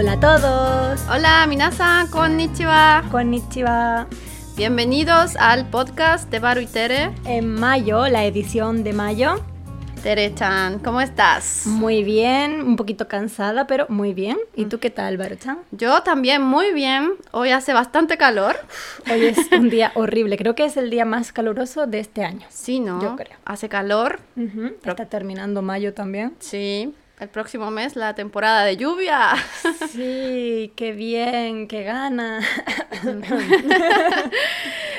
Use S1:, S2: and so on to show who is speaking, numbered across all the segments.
S1: Hola a todos.
S2: Hola, minasan, konnichiwa.
S1: Konnichiwa.
S2: Bienvenidos al podcast de Baru y Tere.
S1: En mayo, la edición de mayo.
S2: Tere-chan, ¿cómo estás?
S1: Muy bien, un poquito cansada, pero muy bien. ¿Y tú qué tal, Baru-chan?
S2: Yo también muy bien. Hoy hace bastante calor.
S1: Hoy es un día horrible. Creo que es el día más caluroso de este año.
S2: Sí, ¿no?
S1: Yo creo.
S2: Hace calor.
S1: Está terminando mayo también.
S2: Sí. El próximo mes la temporada de lluvia.
S1: Sí, qué bien, qué gana.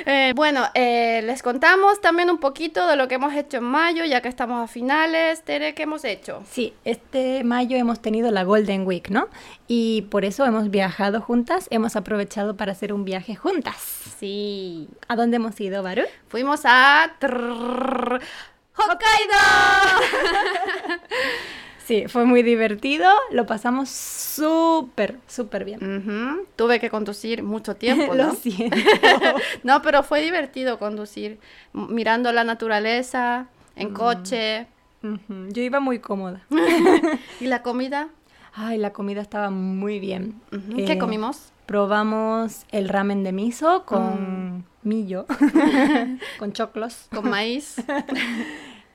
S2: Eh, bueno, eh, les contamos también un poquito de lo que hemos hecho en mayo, ya que estamos a finales. Tere, ¿qué hemos hecho?
S1: Sí, este mayo hemos tenido la Golden Week, ¿no? Y por eso hemos viajado juntas, hemos aprovechado para hacer un viaje juntas.
S2: Sí.
S1: ¿A dónde hemos ido, Baru?
S2: Fuimos a... trrr, Hokkaido.
S1: Sí, fue muy divertido, lo pasamos súper, súper bien.
S2: Tuve que conducir mucho tiempo,
S1: Lo
S2: ¿no?
S1: siento.
S2: no, pero fue divertido conducir, mirando la naturaleza,
S1: Mm.
S2: en coche.
S1: Ujú, Yo iba muy cómoda.
S2: ¿Y la comida?
S1: Ay, la comida estaba muy bien. Eh,
S2: ¿Qué comimos?
S1: Probamos el ramen de miso con millo, con choclos.
S2: Con maíz.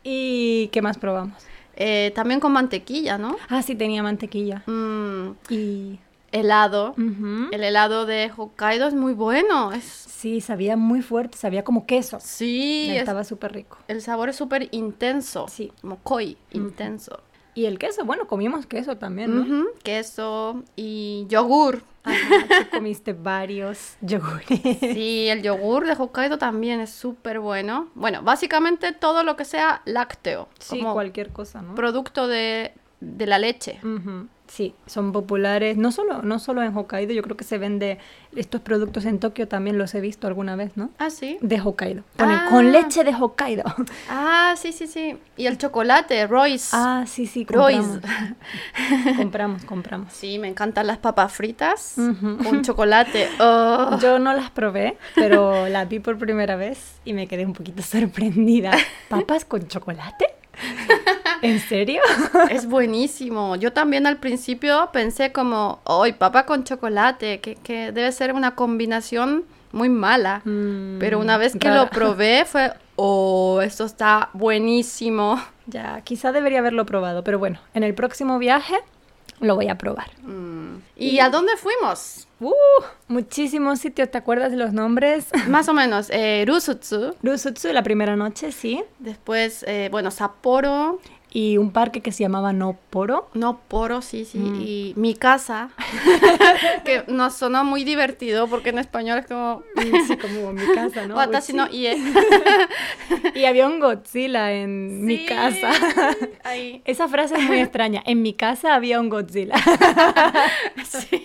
S1: ¿Y qué más probamos?
S2: Eh, también con mantequilla, ¿no?
S1: Ah, sí, tenía mantequilla.
S2: Mm,
S1: Y...
S2: helado. El helado de Hokkaido es muy bueno. Es...
S1: Sí, sabía muy fuerte, sabía como queso.
S2: Sí, es-
S1: Estaba súper rico.
S2: el sabor es súper intenso.
S1: Sí.
S2: Como koi, intenso.
S1: Y el queso, bueno, comimos queso también, ¿no?
S2: Queso y yogur.
S1: Ajá, comiste varios yogures.
S2: Sí, el yogur de Hokkaido también es súper bueno. Bueno, básicamente todo lo que sea lácteo,
S1: Sí,
S2: como
S1: cualquier cosa, ¿no?
S2: producto de, de la leche.
S1: Ujú, Sí, son populares, no solo, no solo en Hokkaido, yo creo que se vende estos productos en Tokio, también los he visto alguna vez, ¿no?
S2: Ah, sí.
S1: De Hokkaido. Ponen
S2: Ah.
S1: con leche de Hokkaido.
S2: Ah, sí, sí, sí. Y el chocolate, Royce.
S1: Ah, sí, sí,
S2: Royce.
S1: compramos. compramos, compramos.
S2: Sí, me encantan las papas fritas con chocolate. Oh.
S1: Yo no las probé, pero las vi por primera vez y me quedé un poquito sorprendida. ¿Papas con chocolate? ¿En serio?
S2: Es buenísimo. Yo también al principio pensé como, hoy papa con chocolate, que, que debe ser una combinación muy mala.
S1: Mm,
S2: Pero una vez que
S1: rara.
S2: lo probé fue, oh, esto está buenísimo.
S1: Ya, quizá debería haberlo probado, pero bueno, en el próximo viaje lo voy a probar.
S2: Mm. ¿Y a dónde fuimos?
S1: Uh, muchísimos sitios, ¿te acuerdas de los nombres?
S2: Más o menos, eh, Rusutsu,
S1: Rusutsu, la primera noche, sí.
S2: después, eh, bueno, Sapporo,
S1: Y un parque que se llamaba Noporo.
S2: no Poro, sí, sí,
S1: Mm.
S2: y mi casa, que nos sonó muy divertido porque en español es como...
S1: Sí, como mi casa, ¿no?
S2: No ie.
S1: Y había un Godzilla en mi casa.
S2: Ahí.
S1: Esa frase es muy extraña. En mi casa había un Godzilla.
S2: Sí.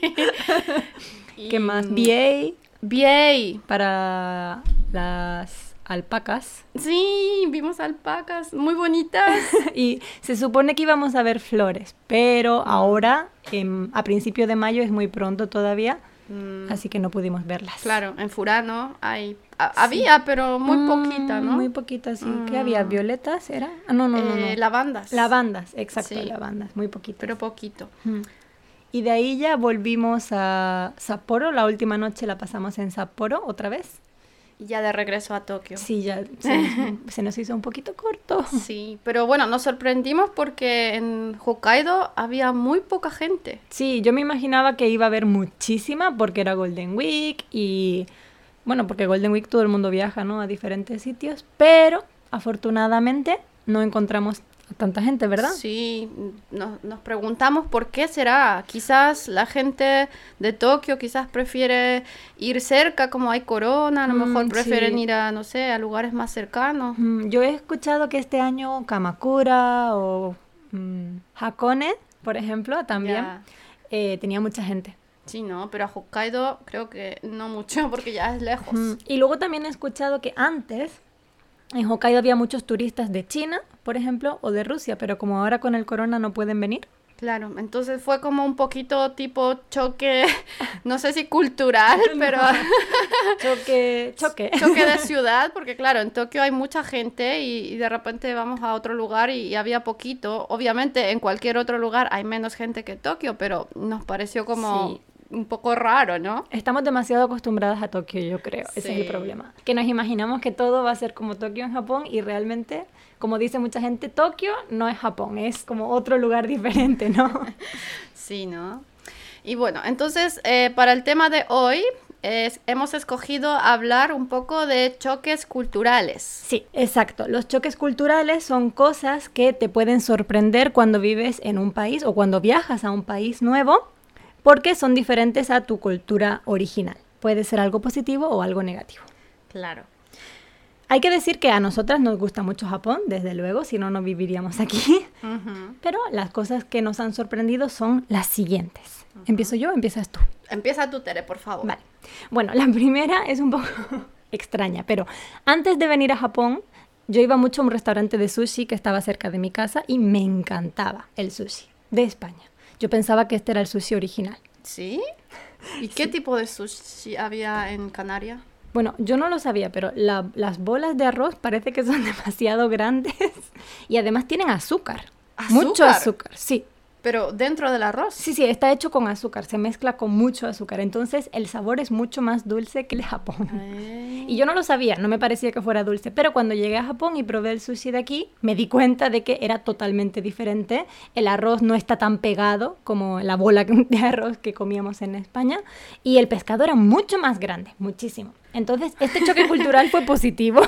S1: ¿Qué más?
S2: Y-
S1: BA
S2: BA.
S1: para las alpacas.
S2: Sí, vimos alpacas muy bonitas.
S1: Y se supone que íbamos a ver flores, pero ahora, em, a principio de mayo, es muy pronto todavía,
S2: Mm,
S1: así que no pudimos verlas.
S2: claro, en Furano hay, a- había, pero muy
S1: Mm,
S2: poquita, ¿no?
S1: Muy poquitas, sí. ¿Qué
S2: Mm.
S1: había? ¿Violetas era? Ah, no, no, no.
S2: Eh,
S1: no.
S2: Lavandas.
S1: Lavandas, exacto,
S2: Sí.
S1: lavandas, muy poquitas.
S2: Pero poquito.
S1: Y de ahí ya volvimos a Sapporo, la última noche la pasamos en Sapporo otra vez.
S2: Y ya de regreso a Tokio.
S1: Sí, ya se se nos hizo un poquito corto.
S2: Sí, pero bueno, nos sorprendimos porque en Hokkaido había muy poca gente.
S1: Sí, yo me imaginaba que iba a haber muchísima porque era Golden Week y bueno, porque Golden Week todo el mundo viaja, ¿no? A diferentes sitios, pero afortunadamente no encontramos a tanta gente, ¿verdad?
S2: Sí, nos, nos preguntamos por qué será. Quizás la gente de Tokio quizás prefiere ir cerca, como hay corona, a lo
S1: Mm,
S2: mejor prefieren
S1: sí.
S2: ir a, no sé, a lugares más cercanos.
S1: Mm, Yo he escuchado que este año Kamakura o mm, Hakone, por ejemplo, también eh, tenía mucha gente.
S2: Sí, no, pero a Hokkaido creo que no mucho porque ya es lejos.
S1: Mm, Y luego también he escuchado que antes en Hokkaido había muchos turistas de China, por ejemplo, o de Rusia, pero como ahora con el corona no pueden venir,
S2: Claro, entonces fue como un poquito tipo choque, no sé si cultural, pero
S1: choque, choque.
S2: choque de ciudad, porque claro, en Tokio hay mucha gente y, y de repente vamos a otro lugar y, y, había poquito. Obviamente en cualquier otro lugar hay menos gente que Tokio, pero nos pareció como
S1: Sí.
S2: Un poco raro, ¿no?
S1: Estamos demasiado acostumbradas a Tokio, yo creo. Ese es el problema. Que nos imaginamos que todo va a ser como Tokio en Japón y realmente, como dice mucha gente, Tokio no es Japón, es como otro lugar diferente, ¿no?
S2: Sí, ¿no? Y bueno, entonces eh, para el tema de hoy es- hemos escogido hablar un poco de choques culturales.
S1: Sí, exacto. Los choques culturales son cosas que te pueden sorprender cuando vives en un país o cuando viajas a un país nuevo porque son diferentes a tu cultura original. Puede ser algo positivo o algo negativo.
S2: Claro.
S1: Hay que decir que a nosotras nos gusta mucho Japón, desde luego, si no, no viviríamos aquí. Pero las cosas que nos han sorprendido son las siguientes. ¿Empiezo yo o empiezas tú?
S2: Empieza tú, Tere, por favor.
S1: Vale. Bueno, la primera es un poco extraña, pero antes de venir a Japón, yo iba mucho a un restaurante de sushi que estaba cerca de mi casa y me encantaba el sushi de España. Yo pensaba que este era el sushi original.
S2: ¿Sí? ¿Y qué tipo de sushi había en Canarias?
S1: Bueno, yo no lo sabía, pero la- las bolas de arroz parece que son demasiado grandes y además tienen azúcar. Mucho
S2: ¿Azúcar?
S1: azúcar, sí.
S2: Pero dentro del arroz.
S1: Sí, sí, está hecho con azúcar, se mezcla con mucho azúcar, entonces el sabor es mucho más dulce que el de Japón.
S2: Ay.
S1: Y yo no lo sabía, no me parecía que fuera dulce, pero cuando llegué a Japón y probé el sushi de aquí, me di cuenta de que era totalmente diferente. El arroz no está tan pegado como la bola de arroz que comíamos en España y el pescado era mucho más grande, muchísimo. Entonces, este choque cultural fue positivo.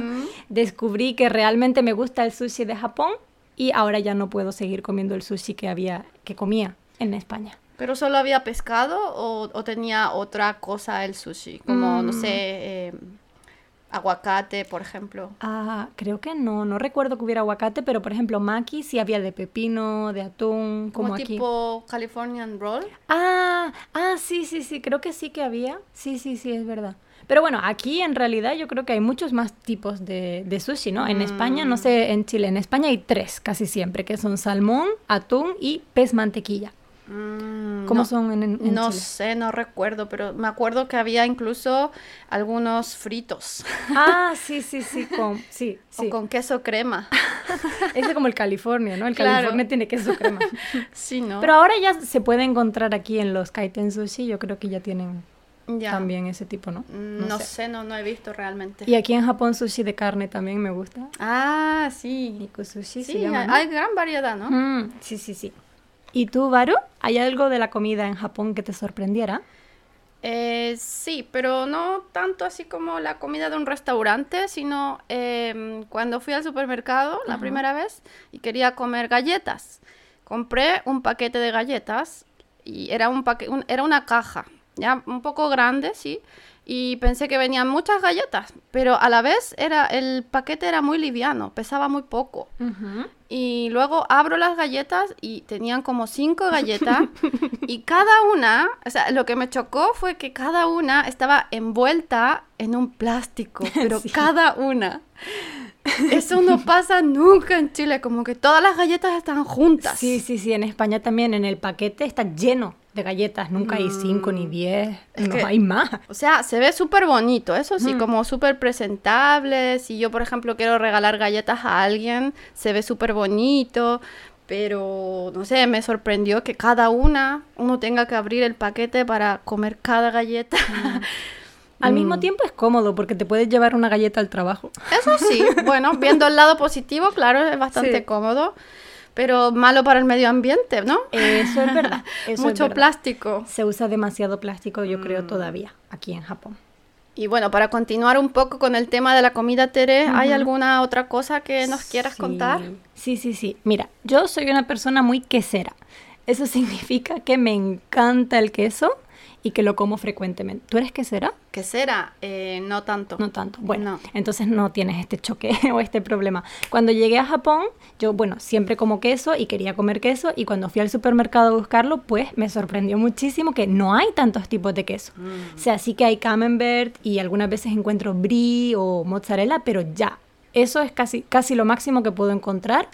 S1: Descubrí que realmente me gusta el sushi de Japón y ahora ya no puedo seguir comiendo el sushi que había que comía en España.
S2: ¿Pero solo había pescado o, o tenía otra cosa el sushi? Como, no
S1: Mm.
S2: sé, eh, aguacate, por ejemplo.
S1: Ah, creo que no, no recuerdo que hubiera aguacate, pero por ejemplo, maki sí había de pepino, de atún, como,
S2: Como
S1: aquí.
S2: tipo Californian Roll.
S1: Ah, ah, sí, sí, sí, creo que sí que había. Sí, sí, sí, es verdad. Pero bueno, aquí en realidad yo creo que hay muchos más tipos de, de sushi, ¿no? En España, no sé, en Chile, en España hay tres casi siempre, que son salmón, atún y pez mantequilla.
S2: Mm,
S1: ¿Cómo
S2: no,
S1: son en, en
S2: No
S1: Chile?
S2: sé, no recuerdo, pero me acuerdo que había incluso algunos fritos
S1: Ah, sí, sí, sí, con, sí,
S2: o
S1: sí.
S2: con queso crema.
S1: Ese es como el California, ¿no? El
S2: Claro.
S1: California tiene queso crema.
S2: Sí, ¿no?
S1: Pero ahora ya se puede encontrar aquí en los kaiten sushi, yo creo que ya tienen
S2: Ya.
S1: también ese tipo, ¿no?
S2: No, sé. no, no he visto realmente.
S1: Y aquí en Japón sushi de carne también me gusta.
S2: Ah, sí.
S1: Niku sushi
S2: Sí,
S1: se llama.
S2: hay,
S1: ¿no?
S2: hay gran variedad, ¿no?
S1: Mm, sí, sí, sí. ¿Y tú, Baru? ¿Hay algo de la comida en Japón que te sorprendiera?
S2: Eh, sí, pero no tanto así como la comida de un restaurante, sino em, cuando fui al supermercado la primera vez y quería comer galletas. Compré un paquete de galletas y era, un paque- un- era una caja, ya un poco grande, sí, y pensé que venían muchas galletas, pero a la vez era, el paquete era muy liviano, pesaba muy poco. Y luego abro las galletas y tenían como cinco galletas y cada una, o sea, lo que me chocó fue que cada una estaba envuelta en un plástico, pero
S1: Sí.
S2: cada una. Eso no pasa nunca en Chile, como que todas las galletas están juntas.
S1: Sí, sí, sí. En España también en el paquete está lleno de galletas. Nunca hay cinco ni diez.
S2: Es
S1: no
S2: que-
S1: hay más.
S2: O sea, se ve súper bonito, eso sí,
S1: Mm.
S2: como súper presentable. Si yo, por ejemplo, quiero regalar galletas a alguien, se ve súper bonito. Pero, no sé, me sorprendió que cada una, uno tenga que abrir el paquete para comer cada galleta.
S1: Al mismo
S2: Mm.
S1: tiempo es cómodo porque te puedes llevar una galleta al trabajo.
S2: Eso sí, bueno, viendo el lado positivo, claro, es bastante
S1: Sí.
S2: cómodo. Pero malo para el medio ambiente, ¿no?
S1: Eso es verdad. eso es
S2: Mucho
S1: verdad.
S2: plástico.
S1: Se usa demasiado plástico, yo
S2: Mm.
S1: creo, todavía aquí en Japón.
S2: Y bueno, para continuar un poco con el tema de la comida, Tere, ¿hay
S1: Ujú.
S2: alguna otra cosa que nos quieras
S1: Sí.
S2: contar?
S1: Sí, sí, sí. Mira, yo soy una persona muy quesera. Eso significa que me encanta el queso y que lo como frecuentemente. ¿Tú eres quesera?
S2: ¿Qué será? Eh, no tanto.
S1: No tanto. Bueno,
S2: No.
S1: entonces no tienes este choque o este problema. Cuando llegué a Japón, yo, bueno, siempre como queso y quería comer queso y cuando fui al supermercado a buscarlo, pues me sorprendió muchísimo que no hay tantos tipos de queso.
S2: Mm.
S1: O sea, sí que hay camembert y algunas veces encuentro brie o mozzarella, pero ya, eso es casi, casi lo máximo que puedo encontrar.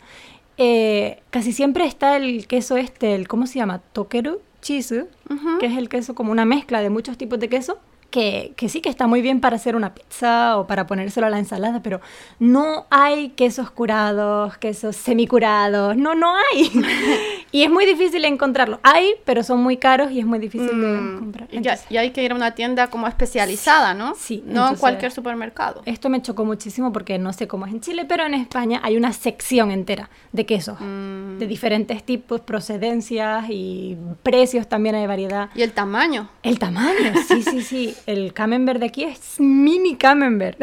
S1: eh, casi siempre está el queso este, el, ¿cómo se llama? Tokeru cheese, que es el queso como una mezcla de muchos tipos de queso. Que, que sí que está muy bien para hacer una pizza o para ponérselo a la ensalada, pero no hay quesos curados, quesos semicurados, no, no hay. y es muy difícil encontrarlo. Hay, pero son muy caros y es muy difícil de
S2: Mm,
S1: comprar.
S2: y, ya-
S1: Entonces,
S2: y hay que ir a una tienda como especializada, ¿no?
S1: Sí,
S2: No en cualquier supermercado.
S1: Esto me chocó muchísimo porque no sé cómo es en Chile, pero en España hay una sección entera de quesos,
S2: Mm.
S1: de diferentes tipos, procedencias y precios también hay variedad.
S2: Y el tamaño.
S1: El tamaño, sí, sí, sí. El camembert de aquí es mini camembert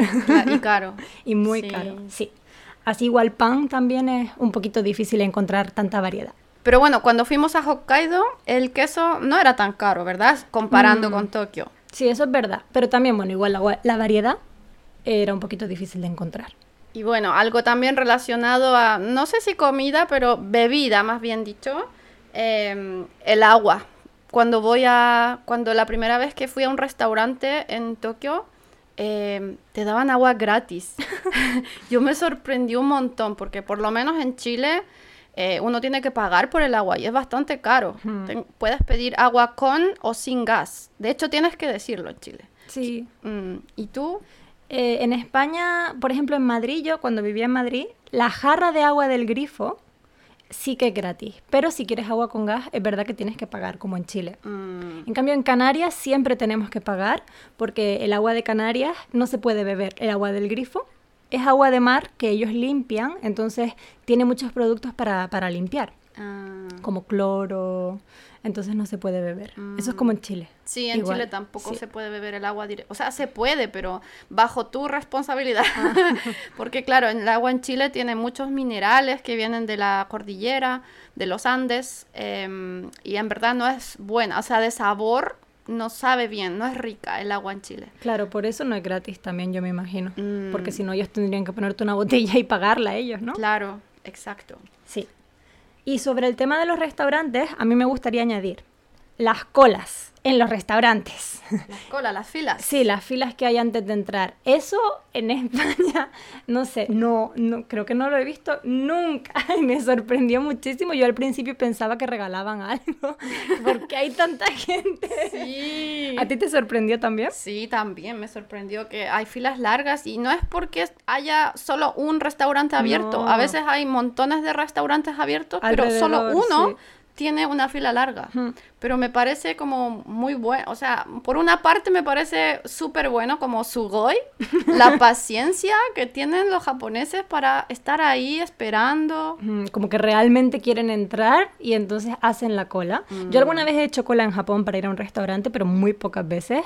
S2: y caro.
S1: y muy
S2: Sí.
S1: caro, sí. Así igual pan también es un poquito difícil encontrar tanta variedad.
S2: Pero bueno, cuando fuimos a Hokkaido, el queso no era tan caro, ¿verdad? Comparando
S1: Mm.
S2: con Tokio.
S1: Sí, eso es verdad. Pero también, bueno, igual la, gua- la variedad era un poquito difícil de encontrar.
S2: Y bueno, algo también relacionado a, no sé si comida, pero bebida, más bien dicho, em, el agua. Cuando voy a, cuando la primera vez que fui a un restaurante en Tokio, em, te daban agua gratis. Yo me sorprendí un montón, porque por lo menos en Chile eh, uno tiene que pagar por el agua y es bastante caro.
S1: Hmm.
S2: Ten- puedes pedir agua con o sin gas. De hecho, tienes que decirlo en Chile.
S1: Sí.
S2: Mm, ¿Y tú?
S1: Eh, en España, por ejemplo, en Madrid, yo cuando vivía en Madrid, la jarra de agua del grifo sí que es gratis. Pero si quieres agua con gas, es verdad que tienes que pagar, como en Chile.
S2: Mm,
S1: En cambio, en Canarias siempre tenemos que pagar porque el agua de Canarias no se puede beber. El agua del grifo es agua de mar que ellos limpian, entonces tiene muchos productos para, para limpiar,
S2: ah.
S1: como cloro, entonces no se puede beber. Eso es como en Chile.
S2: Sí, en
S1: Igual,
S2: Chile tampoco
S1: sí.
S2: se puede beber el agua directa. O sea, se puede, pero bajo tu responsabilidad.
S1: Ah.
S2: Porque claro, el agua en Chile tiene muchos minerales que vienen de la cordillera, de los Andes, em, y en verdad no es buena. O sea, de sabor no sabe bien, no es rica el agua en Chile.
S1: Claro, por eso no es gratis también, yo me imagino.
S2: Mm.
S1: Porque si no, ellos tendrían que ponerte una botella y pagarla a ellos, ¿no?
S2: Claro, exacto.
S1: Sí. Y sobre el tema de los restaurantes, a mí me gustaría añadir las colas en los restaurantes.
S2: Las colas, las filas.
S1: Sí, las filas que hay antes de entrar. Eso en España, no sé, no, no, creo que no lo he visto nunca. Y me sorprendió muchísimo. Yo al principio pensaba que regalaban algo, porque hay tanta gente.
S2: Sí.
S1: ¿A ti te sorprendió también?
S2: Sí, también me sorprendió que hay filas largas y no es porque haya solo un restaurante abierto.
S1: No.
S2: A veces hay montones de restaurantes abiertos, pero solo uno
S1: sí.
S2: Tiene una fila larga. Pero me parece como muy bueno, o sea, por una parte me parece súper bueno como Sugoi, la paciencia que tienen los japoneses para estar ahí esperando.
S1: Mm, Como que realmente quieren entrar y entonces hacen la cola. Yo alguna vez he hecho cola en Japón para ir a un restaurante, pero muy pocas veces.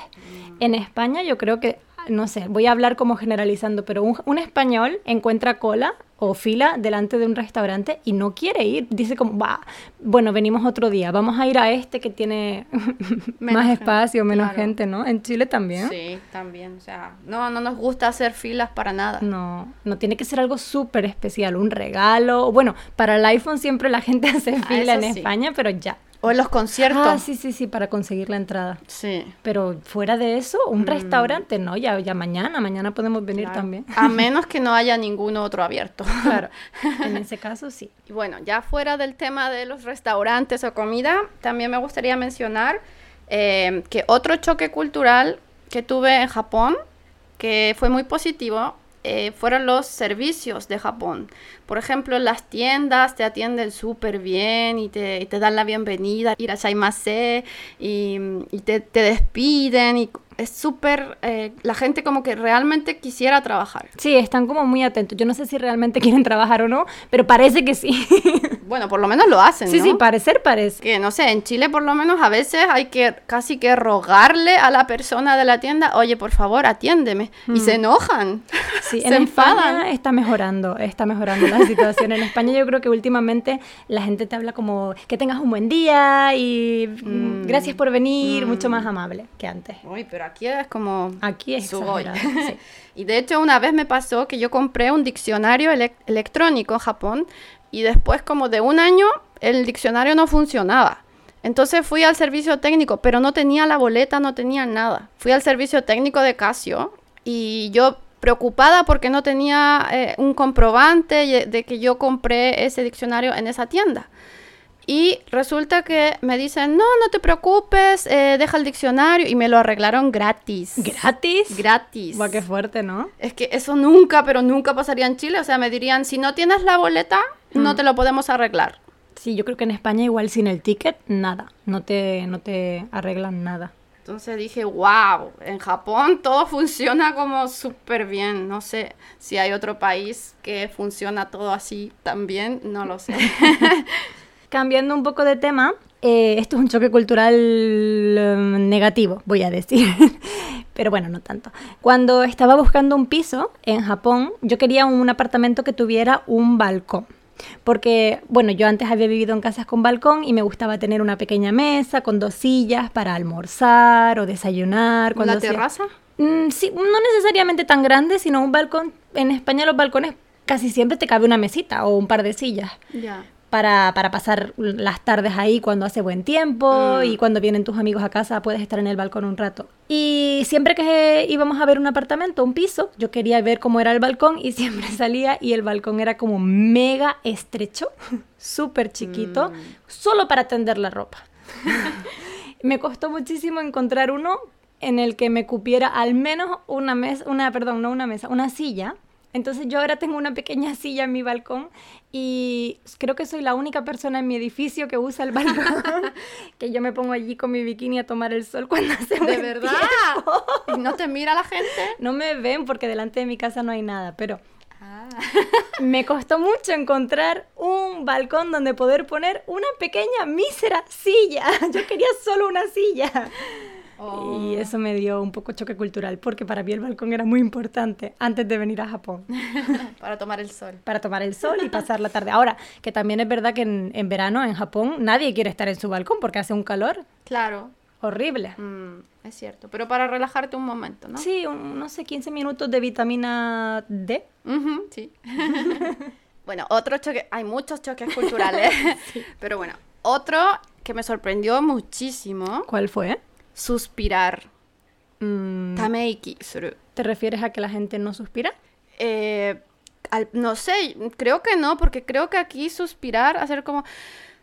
S1: En España yo creo que, no sé, voy a hablar como generalizando, pero un, un español encuentra cola o fila delante de un restaurante y no quiere ir. Dice como, va, bueno, venimos otro día, vamos a ir a este que tiene más
S2: gente,
S1: espacio, menos
S2: claro.
S1: gente, ¿no? En Chile también.
S2: Sí, también, o sea, no, no nos gusta hacer filas para nada.
S1: No, no tiene que ser algo súper especial, un regalo. Bueno, para el iPhone siempre la gente hace
S2: Ah,
S1: fila en
S2: sí.
S1: España, pero ya.
S2: O en los conciertos.
S1: Ah, sí, sí, sí, para conseguir la entrada.
S2: Sí.
S1: Pero fuera de eso, un restaurante, no, ya, ya mañana, mañana podemos venir
S2: Mm. Claro.
S1: también.
S2: A menos que no haya ningún otro abierto.
S1: Claro, en ese caso sí.
S2: Y bueno, ya fuera del tema de los restaurantes o comida, también me gustaría mencionar eh, que otro choque cultural que tuve en Japón, que fue muy positivo, eh, fueron los servicios de Japón. Por ejemplo, las tiendas te atienden súper bien y te, y te dan la bienvenida, irashaimase, y, y te, te despiden y es súper, eh, la gente como que realmente quisiera trabajar.
S1: Sí, están como muy atentos. Yo no sé si realmente quieren trabajar o no, pero parece que sí.
S2: Bueno, por lo menos lo hacen,
S1: sí,
S2: ¿no?
S1: sí, parecer parece.
S2: que no sé, en Chile por lo menos a veces hay que casi que rogarle a la persona de la tienda, oye, por favor, atiéndeme. Y se enojan.
S1: Sí,
S2: se
S1: en
S2: enfadan.
S1: España está mejorando, está mejorando la situación. En España yo creo que últimamente la gente te habla como que tengas un buen día y mm, gracias por venir, mucho más amable que antes.
S2: Uy, pero aquí es como...
S1: Aquí es
S2: Sugoi.
S1: exagerado, sí.
S2: y de hecho una vez me pasó que yo compré un diccionario elec- electrónico en Japón y después como de un año el diccionario no funcionaba. Entonces fui al servicio técnico, pero no tenía la boleta, no tenía nada. Fui al servicio técnico de Casio y yo preocupada porque no tenía eh, un comprobante de que yo compré ese diccionario en esa tienda. Y resulta que me dicen, no, no te preocupes, eh, deja el diccionario y me lo arreglaron gratis.
S1: ¿Gratis?
S2: Gratis.
S1: Buah, qué fuerte, ¿no?
S2: Es que eso nunca, pero nunca pasaría en Chile. O sea, me dirían, si no tienes la boleta, no te lo podemos arreglar.
S1: Sí, yo creo que en España igual sin el ticket, nada. No te, no te arreglan nada.
S2: Entonces dije, wow, en Japón todo funciona como súper bien. No sé si hay otro país que funciona todo así también, no lo sé.
S1: Cambiando un poco de tema, eh, esto es un choque cultural eh, negativo, voy a decir. Pero bueno, no tanto. Cuando estaba buscando un piso en Japón, yo quería un apartamento que tuviera un balcón. Porque, bueno, yo antes había vivido en casas con balcón y me gustaba tener una pequeña mesa con dos sillas para almorzar o desayunar. cuando
S2: ¿La terraza?
S1: Mm, sí, no necesariamente tan grande, sino un balcón. En España los balcones casi siempre te cabe una mesita o un par de sillas
S2: Ya.
S1: Para, para pasar las tardes ahí cuando hace buen tiempo
S2: Mm.
S1: y cuando vienen tus amigos a casa puedes estar en el balcón un rato. Y siempre que íbamos a ver un apartamento, un piso, yo quería ver cómo era el balcón y siempre salía y el balcón era como mega estrecho, súper chiquito, solo para tender la ropa. me costó muchísimo encontrar uno en el que me cupiera al menos una mesa, una, perdón, no una mesa, una silla. Entonces yo ahora tengo una pequeña silla en mi balcón y creo que soy la única persona en mi edificio que usa el balcón, que yo me pongo allí con mi bikini a tomar el sol cuando hace
S2: ¿De
S1: buen
S2: verdad?
S1: tiempo.
S2: ¿Y no te mira la gente?
S1: No me ven porque delante de mi casa no hay nada, pero me costó mucho encontrar un balcón donde poder poner una pequeña mísera silla. Yo quería solo una silla.
S2: Oh.
S1: Y eso me dio un poco choque cultural, porque para mí el balcón era muy importante antes de venir a Japón,
S2: Para tomar el sol.
S1: para tomar el sol y pasar la tarde. Ahora, que también es verdad que en, en verano en Japón nadie quiere estar en su balcón porque hace un calor
S2: Claro.
S1: horrible.
S2: Mm, es cierto. Pero para relajarte un momento, ¿no?
S1: Sí, un- no sé, 15 minutos de vitamina D.
S2: Sí. bueno, otro choque, hay muchos choques culturales, pero bueno, otro que me sorprendió muchísimo,
S1: ¿Cuál fue?
S2: Suspirar.
S1: Mm,
S2: Tameiki suru.
S1: ¿Te refieres a que la gente no suspira?
S2: Eh, al- no sé, creo que no, porque creo que aquí suspirar, hacer como...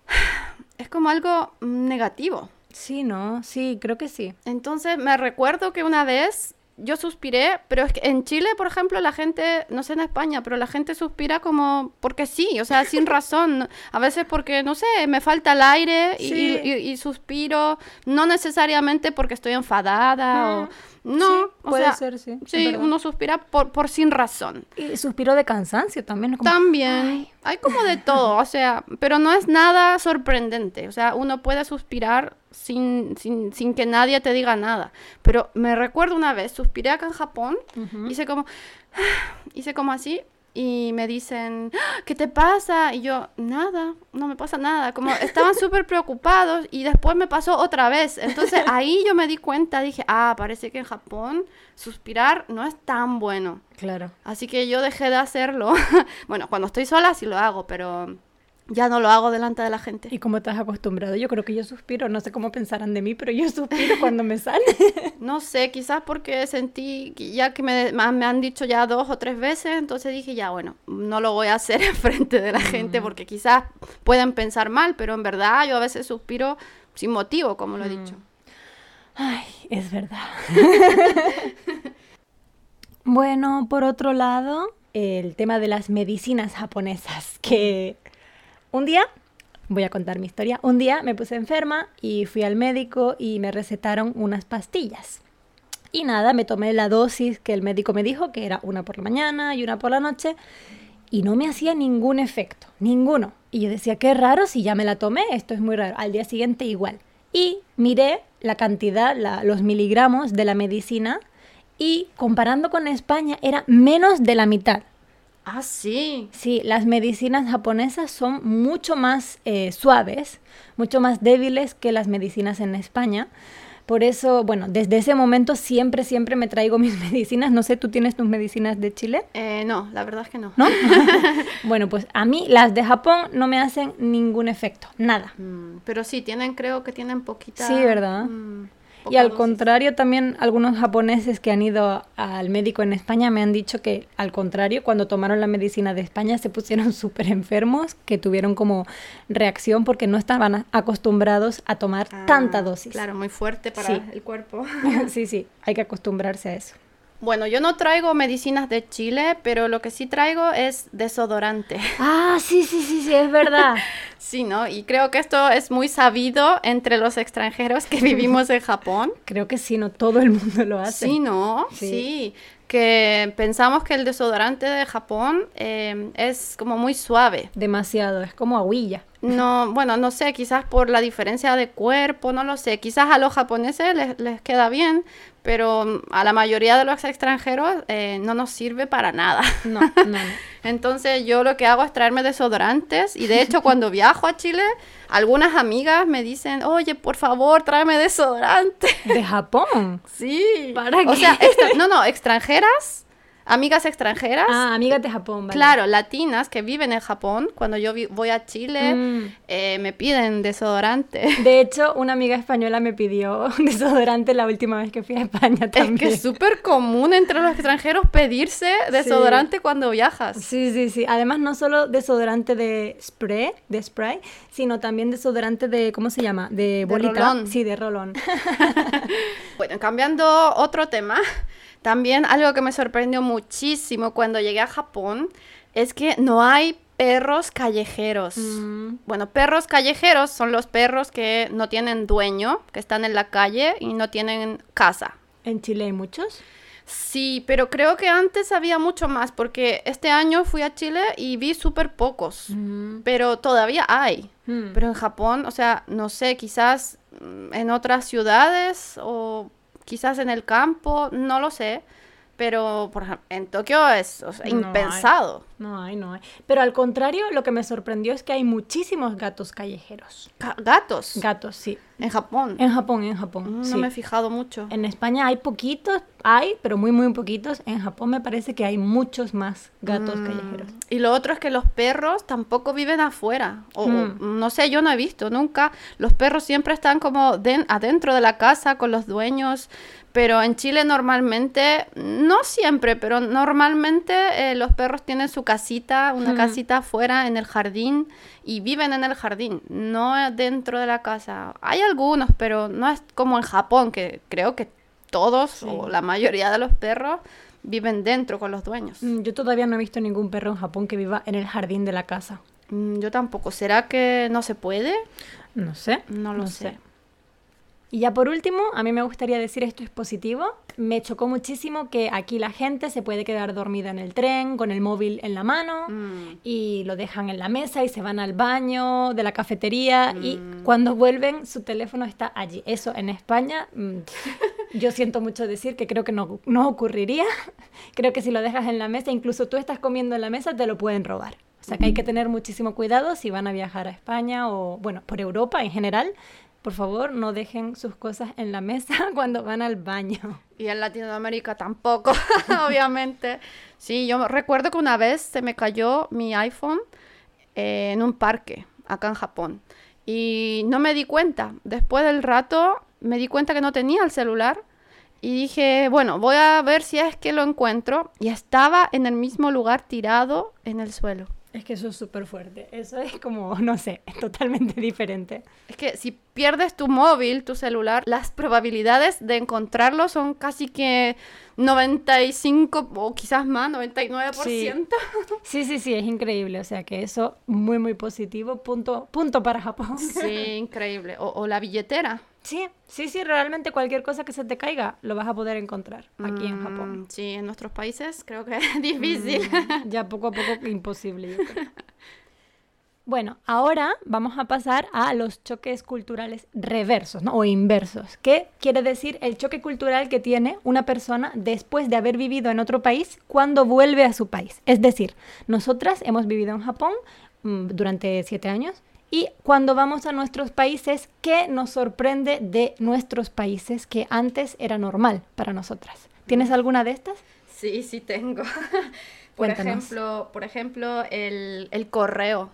S2: Es como algo negativo.
S1: Sí, no, sí, creo que sí.
S2: Entonces me recuerdo que una vez yo suspiré, pero es que en Chile, por ejemplo, la gente, no sé en España, pero la gente suspira como porque sí, o sea, sin razón. A veces porque, no sé, me falta el aire y,
S1: Sí.
S2: y- y- y suspiro, no necesariamente porque estoy enfadada o... No,
S1: Sí,
S2: o
S1: puede
S2: sea,
S1: ser, sí,
S2: Sí, uno suspira por, por sin razón.
S1: Y suspiro de cansancio también. ¿no? Como,
S2: También, hay como de todo, o sea, pero no es nada sorprendente, o sea, uno puede suspirar sin, sin, sin que nadie te diga nada, pero me recuerdo una vez, suspiré acá en Japón, hice como, hice como así, y me dicen, "Ah, ¿qué te pasa? Y yo, nada, no me pasa nada, como estaban súper preocupados, y después me pasó otra vez, entonces ahí yo me di cuenta, dije, ah, parece que en Japón suspirar no es tan bueno.
S1: Claro.
S2: Así que yo dejé de hacerlo. bueno, cuando estoy sola sí lo hago, pero ya no lo hago delante de la gente.
S1: ¿Y cómo has acostumbrado? Yo creo que yo suspiro, no sé cómo pensarán de mí, pero yo suspiro cuando me sale.
S2: No sé, quizás porque sentí, ya que me, me han dicho ya dos o tres veces, entonces dije, ya bueno, no lo voy a hacer en frente de la gente porque quizás pueden pensar mal, pero en verdad yo a veces suspiro sin motivo, como lo he dicho.
S1: Ay, es verdad. bueno, por otro lado, el tema de las medicinas japonesas, que un día, voy a contar mi historia, un día me puse enferma y fui al médico y me recetaron unas pastillas. Y nada, me tomé la dosis que el médico me dijo, que era una por la mañana y una por la noche, y no me hacía ningún efecto, ninguno. Y yo decía, qué raro si ya me la tomé, esto es muy raro. Al día siguiente igual. Y miré la cantidad, los miligramos de la medicina y comparando con España era menos de la mitad.
S2: Ah, sí.
S1: Sí, las medicinas japonesas son mucho más eh, suaves, mucho más débiles que las medicinas en España. Por eso, bueno, desde ese momento siempre, siempre me traigo mis medicinas. No sé, ¿tú tienes tus medicinas de Chile?
S2: Eh, no, la verdad es que no.
S1: ¿No? bueno, pues a mí las de Japón no me hacen ningún efecto, nada.
S2: Mm, pero sí, tienen, creo que tienen poquita...
S1: Sí, ¿verdad?
S2: mm,
S1: Y al contrario, también algunos japoneses que han ido al médico en España me han dicho que al contrario, cuando tomaron la medicina de España se pusieron súper enfermos, que tuvieron como reacción porque no estaban acostumbrados a tomar
S2: Ah,
S1: tanta dosis.
S2: Claro, muy fuerte para
S1: Sí.
S2: el cuerpo.
S1: sí, sí, hay que acostumbrarse a eso.
S2: Bueno, yo no traigo medicinas de Chile, pero lo que sí traigo es desodorante.
S1: Ah, sí, sí, sí, sí, es verdad.
S2: Sí, ¿no? Y creo que esto es muy sabido entre los extranjeros que vivimos en Japón.
S1: Creo que sí, no todo el mundo lo hace.
S2: Sí, ¿no?
S1: Sí.
S2: Sí. Que pensamos que el desodorante de Japón eh, es como muy suave.
S1: Demasiado, es como aguilla.
S2: No, bueno, no sé, quizás por la diferencia de cuerpo, no lo sé. Quizás a los japoneses les, les queda bien, pero mm, a la mayoría de los extranjeros eh, no nos sirve para nada.
S1: No, no, no.
S2: Entonces yo lo que hago es traerme desodorantes y de hecho cuando viajo a Chile, algunas amigas me dicen, oye, por favor, tráeme desodorante.
S1: De Japón.
S2: Sí.
S1: ¿Para
S2: O
S1: qué?
S2: sea, no, no, extranjeras, amigas extranjeras.
S1: Ah, amigas de Japón, vale.
S2: Claro, latinas que viven en Japón, cuando yo voy a Chile,
S1: Mm.
S2: eh, me piden desodorante.
S1: De hecho, una amiga española me pidió desodorante la última vez que fui a España
S2: Es
S1: también.
S2: que es súper común entre los extranjeros pedirse desodorante cuando viajas.
S1: Sí, sí, sí. Además, no solo desodorante de spray, de spray, sino también desodorante de, ¿cómo se llama? De bolita.
S2: rolón.
S1: Sí, de rolón.
S2: Bueno, cambiando otro tema, también algo que me sorprendió muchísimo cuando llegué a Japón es que no hay perros callejeros.
S1: Mm.
S2: Bueno, perros callejeros son los perros que no tienen dueño, que están en la calle y no tienen casa.
S1: ¿En Chile hay muchos?
S2: Sí, pero creo que antes había mucho más, porque este año fui a Chile y vi súper pocos,
S1: Mm.
S2: pero todavía hay.
S1: Mm.
S2: Pero en Japón, o sea, no sé, quizás en otras ciudades o quizás en el campo, no lo sé. Pero, por ejemplo, en Tokio es o sea,
S1: No hay. No hay, no hay. Pero al contrario, lo que me sorprendió es que hay muchísimos gatos callejeros.
S2: Ga- gatos
S1: Gatos, sí.
S2: en Japón.
S1: En Japón, en Japón.
S2: Mm,
S1: sí.
S2: No me he fijado mucho.
S1: En España hay poquitos, hay, pero muy, muy poquitos. En Japón me parece que hay muchos más gatos
S2: Mm,
S1: callejeros.
S2: Y lo otro es que los perros tampoco viven afuera. O, o,
S1: Mm.
S2: no sé, yo no he visto nunca. Los perros siempre están como den- adentro de la casa con los dueños. Pero en Chile normalmente, no siempre, pero normalmente eh, los perros tienen su casita, una casita afuera en el jardín y viven en el jardín, no dentro de la casa. Hay algunos, pero no es como en Japón, que creo que todos
S1: Sí.
S2: o la mayoría de los perros viven dentro con los dueños.
S1: Mm, Yo todavía no he visto ningún perro en Japón que viva en el jardín de la casa.
S2: Mm, Yo tampoco. ¿Será que no se puede?
S1: No sé.
S2: No lo sé.
S1: Y ya por último, a mí me gustaría decir esto es positivo. Me chocó muchísimo que aquí la gente se puede quedar dormida en el tren con el móvil en la mano
S2: Mm.
S1: y lo dejan en la mesa y se van al baño de la cafetería y
S2: Mm.
S1: cuando vuelven su teléfono está allí. Eso en España, mm, yo siento mucho decir que creo que no, no ocurriría. Creo que si lo dejas en la mesa, incluso tú estás comiendo en la mesa, te lo pueden robar. O sea que hay que tener muchísimo cuidado si van a viajar a España o, bueno, por Europa en general. Por favor, no dejen sus cosas en la mesa cuando van al baño.
S2: Y en Latinoamérica tampoco, obviamente. Sí, yo recuerdo que una vez se me cayó mi iPhone eh, en un parque, acá en Japón. Y no me di cuenta. Después del rato me di cuenta que no tenía el celular. Y dije, bueno, voy a ver si es que lo encuentro. Y estaba en el mismo lugar tirado en el suelo.
S1: Es que eso es súper fuerte. Eso es como, no sé, es totalmente diferente.
S2: Es que si pierdes tu móvil, tu celular, las probabilidades de encontrarlo son casi que 95 o quizás más, 99%.
S1: Sí, sí, sí, es increíble. O sea que eso, muy, muy positivo. Punto, punto para Japón.
S2: Sí, increíble. O, o la billetera.
S1: Sí, sí, sí, realmente cualquier cosa que se te caiga lo vas a poder encontrar aquí en Japón.
S2: Mm, Sí, en nuestros países creo que es difícil.
S1: Mm, ya poco a poco imposible, yo creo. Bueno, ahora vamos a pasar a los choques culturales reversos, ¿no? O inversos. ¿Qué quiere decir el choque cultural que tiene una persona después de haber vivido en otro país cuando vuelve a su país? Es decir, nosotras hemos vivido en Japón mm, durante siete años y cuando vamos a nuestros países, ¿qué nos sorprende de nuestros países que antes era normal para nosotras? ¿Tienes alguna de estas?
S2: Sí, sí tengo. por
S1: Cuéntanos.
S2: ejemplo, por ejemplo el, el correo.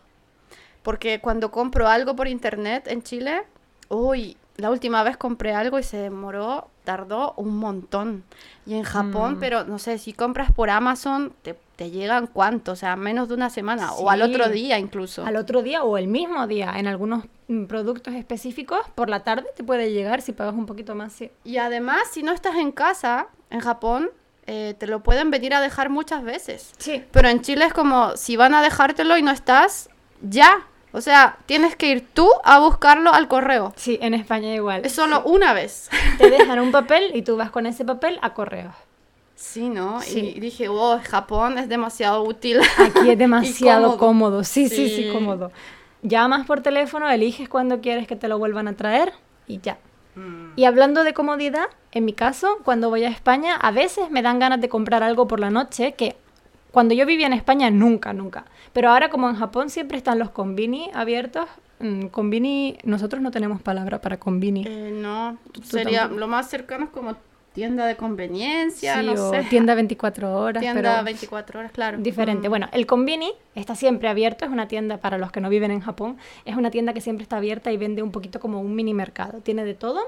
S2: Porque cuando compro algo por internet en Chile, uy, la última vez compré algo y se demoró, tardó un montón. Y en Japón,
S1: Mm.
S2: pero no sé, si compras por Amazon, te, te llegan cuánto, o sea, menos de una semana o al otro día incluso.
S1: Al otro día o el mismo día, en algunos mm, productos específicos, por la tarde te puede llegar si pagas un poquito más. sí.
S2: Y además, si no estás en casa, en Japón, eh, te lo pueden venir a dejar muchas veces.
S1: Sí.
S2: Pero en Chile es como si van a dejártelo y no estás, ya. O sea, tienes que ir tú a buscarlo al correo.
S1: Sí, en España igual.
S2: Es solo una vez.
S1: Te dejan un papel y tú vas con ese papel a correos.
S2: Sí, ¿no?
S1: Sí.
S2: Y dije, oh, Japón es demasiado útil.
S1: Aquí es demasiado cómodo. Sí, sí, sí,
S2: Sí.
S1: cómodo. Llamas por teléfono, eliges cuando quieres que te lo vuelvan a traer y ya.
S2: Mm.
S1: Y hablando de comodidad, en mi caso, cuando voy a España, a veces me dan ganas de comprar algo por la noche que cuando yo vivía en España nunca, nunca. Pero ahora como en Japón siempre están los convini abiertos, mm, convini, nosotros no tenemos palabra para convini.
S2: Eh, no, sería
S1: tampoco.
S2: lo más cercano es como tienda de conveniencia,
S1: Sí,
S2: no
S1: o
S2: sé.
S1: tienda 24 horas,
S2: Tienda
S1: pero
S2: 24 horas, claro.
S1: diferente.
S2: Mm.
S1: Bueno, el Convini está siempre abierto, es una tienda para los que no viven en Japón, es una tienda que siempre está abierta y vende un poquito como un mini mercado, tiene de todo.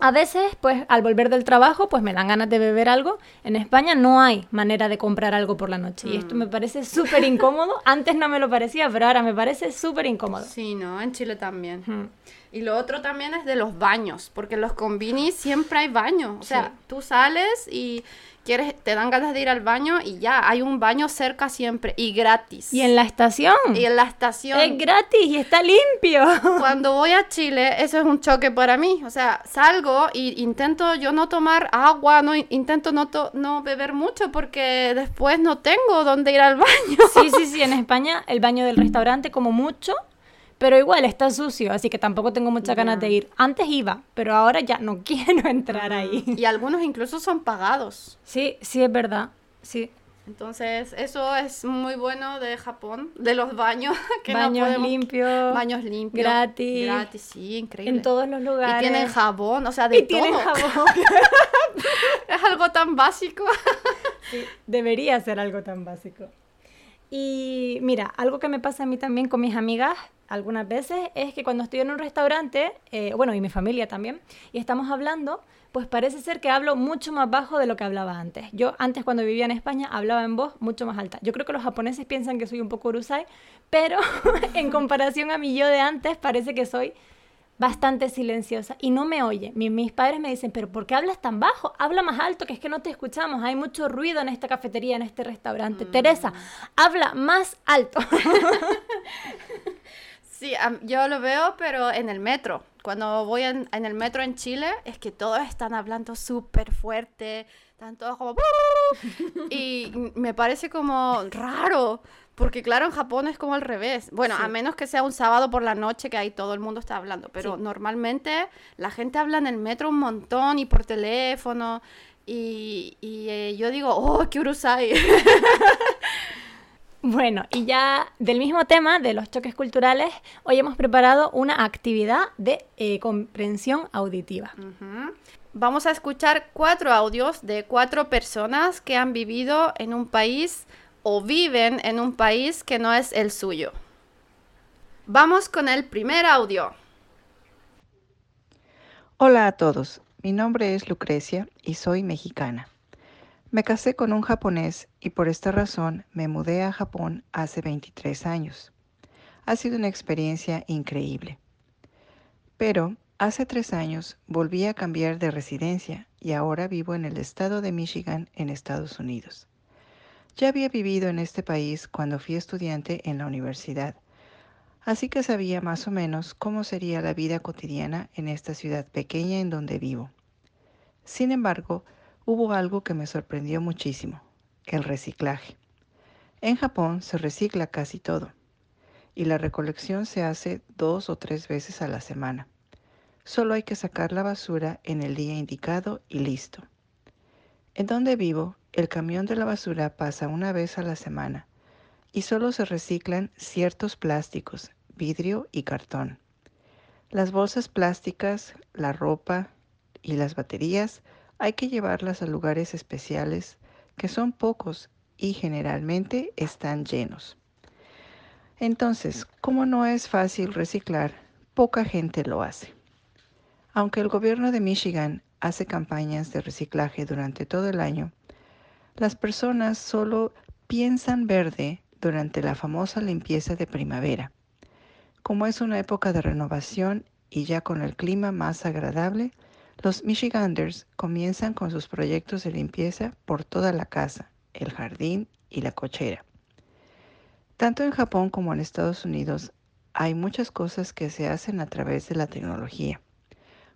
S1: A veces, pues al volver del trabajo, pues me dan ganas de beber algo. En España no hay manera de comprar algo por la noche y esto me parece súper incómodo. Antes no me lo parecía, pero ahora me parece súper incómodo.
S2: Sí, no, en Chile también. Y lo otro también es de los baños, porque en los convinis siempre hay baño. O sea,
S1: Sí.
S2: tú sales y quieres, te dan ganas de ir al baño y ya, hay un baño cerca siempre y gratis.
S1: Y en la estación
S2: Y en la estación.
S1: es gratis y está limpio.
S2: Cuando voy a Chile, eso es un choque para mí. O sea, salgo y intento yo no tomar agua, no intento no, to- no beber mucho porque después no tengo dónde ir al baño.
S1: Sí, sí, sí, en España el baño del restaurante como mucho, pero igual está sucio, así que tampoco tengo muchas ganas de ir. Antes iba, pero ahora ya no quiero entrar ahí.
S2: Y algunos incluso son pagados.
S1: Sí, sí, es verdad. Sí.
S2: Entonces, eso es muy bueno de Japón, de los baños. Que no
S1: Baños
S2: podemos-
S1: limpios.
S2: Baños limpios.
S1: Gratis.
S2: Gratis, sí, increíble.
S1: En todos los lugares.
S2: Y tienen jabón, o sea, de
S1: Y tienen
S2: todo.
S1: jabón.
S2: Es algo tan básico.
S1: Debería ser algo tan básico. Y mira, algo que me pasa a mí también con mis amigas algunas veces es que cuando estoy en un restaurante, eh, bueno, y mi familia también, y estamos hablando, pues parece ser que hablo mucho más bajo de lo que hablaba antes. Yo antes cuando vivía en España hablaba en voz mucho más alta. Yo creo que los japoneses piensan que soy un poco urusai, pero en comparación a mi yo de antes parece que soy bastante silenciosa y no me oye. Mi- mis padres me dicen, pero ¿por qué hablas tan bajo? Habla más alto, que es que no te escuchamos. Hay mucho ruido en esta cafetería, en este restaurante. Teresa, habla más alto.
S2: Sí, yo lo veo, pero en el metro. Cuando voy en, en el metro en Chile, es que todos están hablando súper fuerte, están todos como... Y me parece como raro, porque claro, en Japón es como al revés. Bueno, a
S1: Sí.
S2: menos que sea un sábado por la noche que ahí todo el mundo está hablando, pero
S1: Sí.
S2: normalmente la gente habla en el metro un montón y por teléfono. Y, y, eh, yo digo, oh, qué urusai.
S1: Bueno, y ya del mismo tema, de los choques culturales, hoy hemos preparado una actividad de eh, comprensión auditiva.
S2: Vamos a escuchar cuatro audios de cuatro personas que han vivido en un país o viven en un país que no es el suyo. Vamos con el primer audio.
S3: Hola a todos, mi nombre es Lucrecia y soy mexicana. Me casé con un japonés y por esta razón me mudé a Japón hace 23 años. Ha sido una experiencia increíble. Pero hace tres años volví a cambiar de residencia y ahora vivo en el estado de Michigan en Estados Unidos. Ya había vivido en este país cuando fui estudiante en la universidad así que sabía más o menos cómo sería la vida cotidiana en esta ciudad pequeña en donde vivo. Sin embargo, hubo algo que me sorprendió muchísimo, el reciclaje. En Japón se recicla casi todo, y la recolección se hace dos o tres veces a la semana. Solo hay que sacar la basura en el día indicado y listo. En donde vivo, el camión de la basura pasa una vez a la semana y solo se reciclan ciertos plásticos, vidrio y cartón. Las bolsas plásticas, la ropa y las baterías hay que llevarlas a lugares especiales que son pocos y generalmente están llenos. Entonces, como no es fácil reciclar, poca gente lo hace. Aunque el gobierno de Michigan hace campañas de reciclaje durante todo el año, las personas solo piensan verde durante la famosa limpieza de primavera. Como es una época de renovación y ya con el clima más agradable, los Michiganders comienzan con sus proyectos de limpieza por toda la casa, el jardín y la cochera. Tanto en Japón como en Estados Unidos hay muchas cosas que se hacen a través de la tecnología,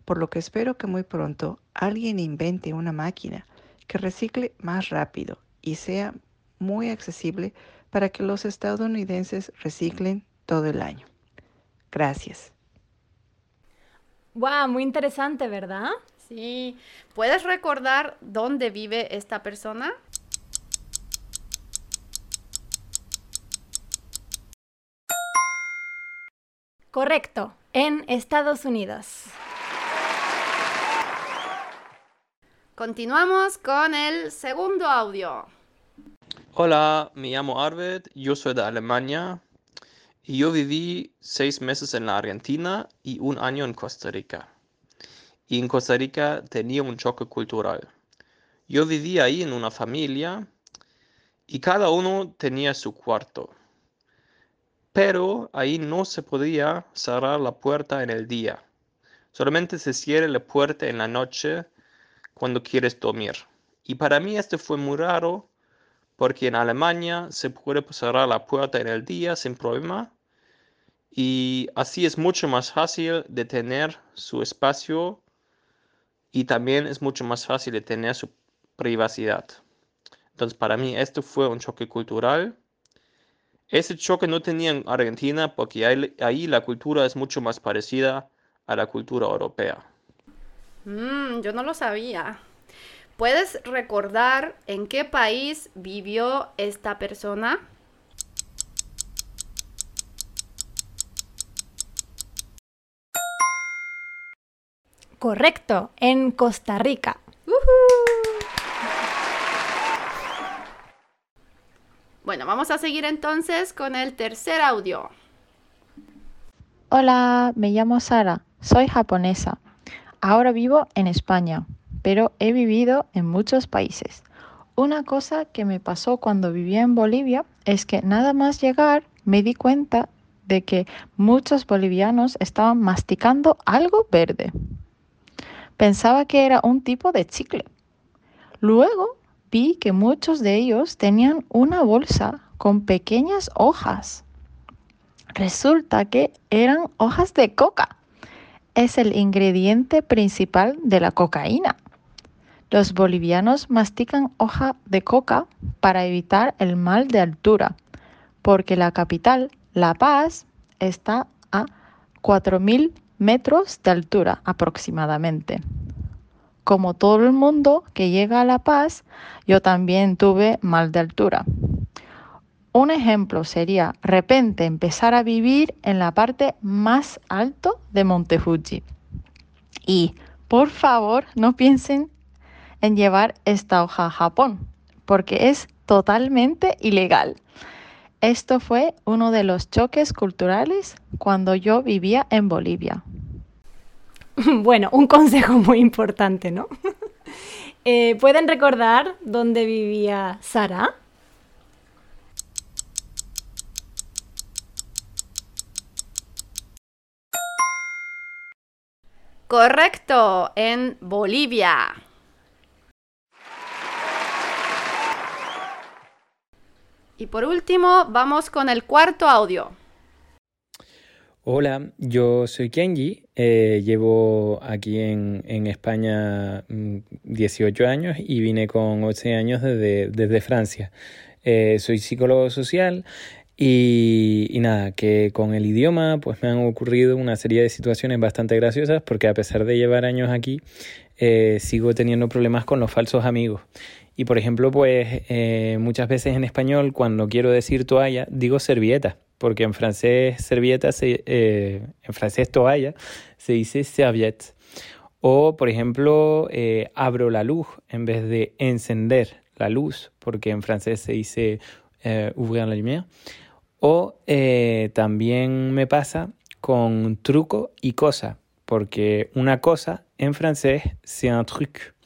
S3: por lo que espero que muy pronto alguien invente una máquina que recicle más rápido y sea muy accesible para que los estadounidenses reciclen todo el año. Gracias.
S1: ¡Wow! Muy interesante, ¿verdad?
S2: Sí. ¿Puedes recordar dónde vive esta persona?
S1: Correcto, en Estados Unidos.
S2: Continuamos con el segundo audio.
S4: Hola, me llamo Arvid, yo soy de Alemania y yo viví seis meses en la Argentina y un año en Costa Rica. Y en Costa Rica tenía un choque cultural. Yo vivía ahí en una familia y cada uno tenía su cuarto. Pero ahí no se podía cerrar la puerta en el día. Solamente se cierra la puerta en la noche cuando quieres dormir. Y para mí esto fue muy raro porque en Alemania se puede cerrar la puerta en el día sin problema y así es mucho más fácil de tener su espacio y también es mucho más fácil de tener su privacidad. Entonces para mí esto fue un choque cultural. Ese choque no tenía en Argentina porque ahí, la cultura es mucho más parecida a la cultura europea.
S2: Mm, yo no lo sabía. ¿Puedes recordar en qué país vivió esta persona?
S1: Correcto, en Costa Rica.
S2: Bueno, vamos a seguir entonces con el tercer audio.
S5: Hola, me llamo Sara, soy japonesa. Ahora vivo en España pero he vivido en muchos países. Una cosa que me pasó cuando vivía en Bolivia es que nada más llegar me di cuenta de que muchos bolivianos estaban masticando algo verde. Pensaba que era un tipo de chicle. Luego vi que muchos de ellos tenían una bolsa con pequeñas hojas. Resulta que eran hojas de coca. Es el ingrediente principal de la cocaína. Los bolivianos mastican hoja de coca para evitar el mal de altura, porque la capital, La Paz, está a 4.000 metros de altura aproximadamente. Como todo el mundo que llega a La Paz, yo también tuve mal de altura. Un ejemplo sería repente empezar a vivir en la parte más alto de Monte Fuji. Y por favor, no piensen en llevar esta hoja a Japón, porque es totalmente ilegal. Esto fue uno de los choques culturales cuando yo vivía en Bolivia.
S1: Bueno, un consejo muy importante, ¿no? Eh, ¿Pueden recordar dónde vivía Sara?
S2: Correcto, en Bolivia. Y por último, vamos con el cuarto audio.
S6: Hola, yo soy Kenji, eh, llevo aquí en, España 18 mm, años y vine con 11 años desde, Francia. Eh, soy psicólogo social y, nada, que con el idioma pues me han ocurrido una serie de situaciones bastante graciosas porque a pesar de llevar años aquí, eh, sigo teniendo problemas con los falsos amigos. Y por ejemplo, pues eh, muchas veces en español, cuando quiero decir toalla, digo servieta, porque en francés servieta, se, eh, en francés toalla, se dice serviette. O, por ejemplo, eh, abro la luz en vez de encender la luz, porque en francés se dice ouvrir la lumière. O también me pasa con truco y cosa, porque una cosa en francés c'est un truc.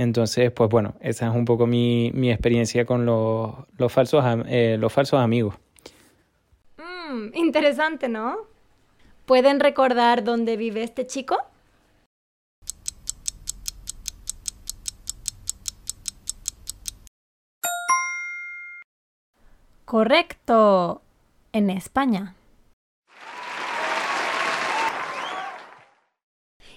S6: Entonces, pues bueno, esa es un poco mi, mi experiencia con los, los, falsos, eh, los falsos amigos.
S1: Mm, interesante, ¿no? ¿Pueden recordar dónde vive este chico? Correcto, en España.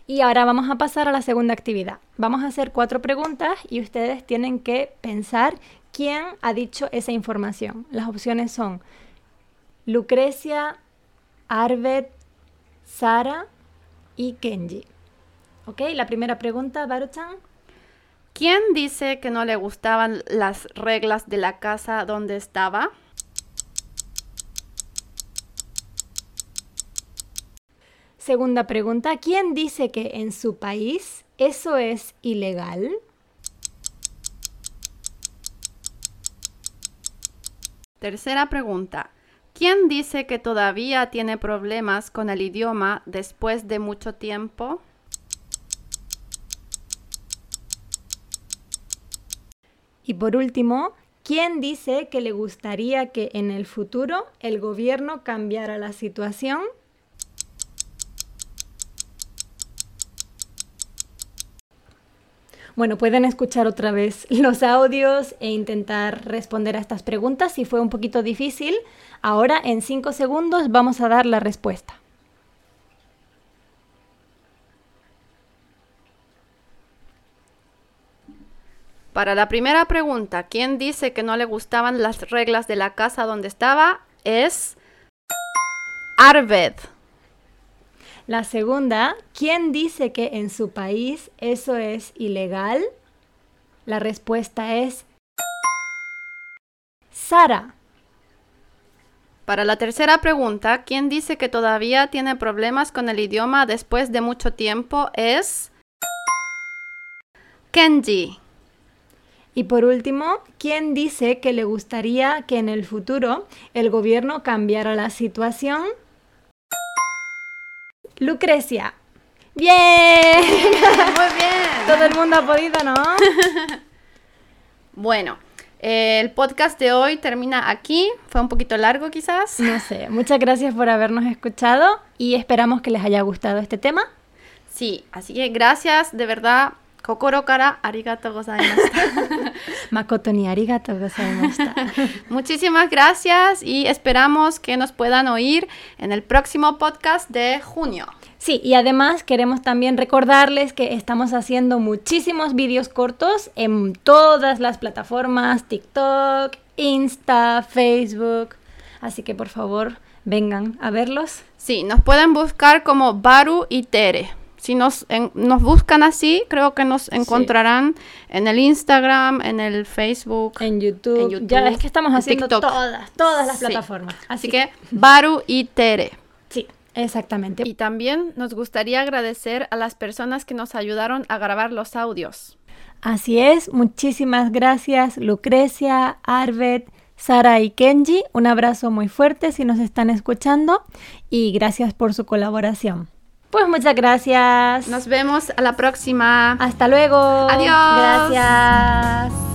S1: Y ahora vamos a pasar a la segunda actividad. Vamos a hacer cuatro preguntas y ustedes tienen que pensar quién ha dicho esa información. Las opciones son Lucrecia, Arvet, Sara y Kenji. ¿Ok? La primera pregunta, Baruchan.
S2: ¿Quién dice que no le gustaban las reglas de la casa donde estaba?
S1: Segunda pregunta, ¿quién dice que en su país eso es ilegal?
S2: Tercera pregunta, ¿quién dice que todavía tiene problemas con el idioma después de mucho tiempo?
S1: Y por último, ¿quién dice que le gustaría que en el futuro el gobierno cambiara la situación? Bueno, pueden escuchar otra vez los audios e intentar responder a estas preguntas. Si fue un poquito difícil, ahora en cinco segundos vamos a dar la respuesta.
S2: Para la primera pregunta, ¿quién dice que no le gustaban las reglas de la casa donde estaba? Es Arved.
S1: La segunda, ¿quién dice que en su país eso es ilegal? La respuesta es Sara.
S2: Para la tercera pregunta, ¿quién dice que todavía tiene problemas con el idioma después de mucho tiempo? Es Kenji.
S1: Y por último, ¿quién dice que le gustaría que en el futuro el gobierno cambiara la situación? Lucrecia. ¡Bien!
S2: Muy bien.
S1: Todo el mundo ha podido, ¿no?
S2: bueno, eh, el podcast de hoy termina aquí. Fue un poquito largo quizás.
S1: No sé. Muchas gracias por habernos escuchado y esperamos que les haya gustado este tema.
S2: Sí, así que gracias de verdad Kokoro kara arigato gozaimashita.
S1: Makoto ni arigato gozaimashita.
S2: Muchísimas gracias y esperamos que nos puedan oír en el próximo podcast de junio.
S1: Sí, y además queremos también recordarles que estamos haciendo muchísimos vídeos cortos en todas las plataformas, TikTok, Insta, Facebook. Así que por favor, vengan a verlos.
S2: Sí, nos pueden buscar como Baru y Tere. Si nos, nos buscan así, creo que nos encontrarán en el Instagram, en el Facebook,
S1: en YouTube. Ya es que estamos haciendo todas, todas las plataformas.
S2: Así, que Baru y Tere.
S1: Sí, exactamente.
S2: Y también nos gustaría agradecer a las personas que nos ayudaron a grabar los audios.
S1: Así es, muchísimas gracias Lucrecia, Arvet, Sara y Kenji. Un abrazo muy fuerte si nos están escuchando y gracias por su colaboración. Pues muchas gracias.
S2: Nos vemos a la próxima.
S1: Hasta luego.
S2: Adiós.
S1: Gracias.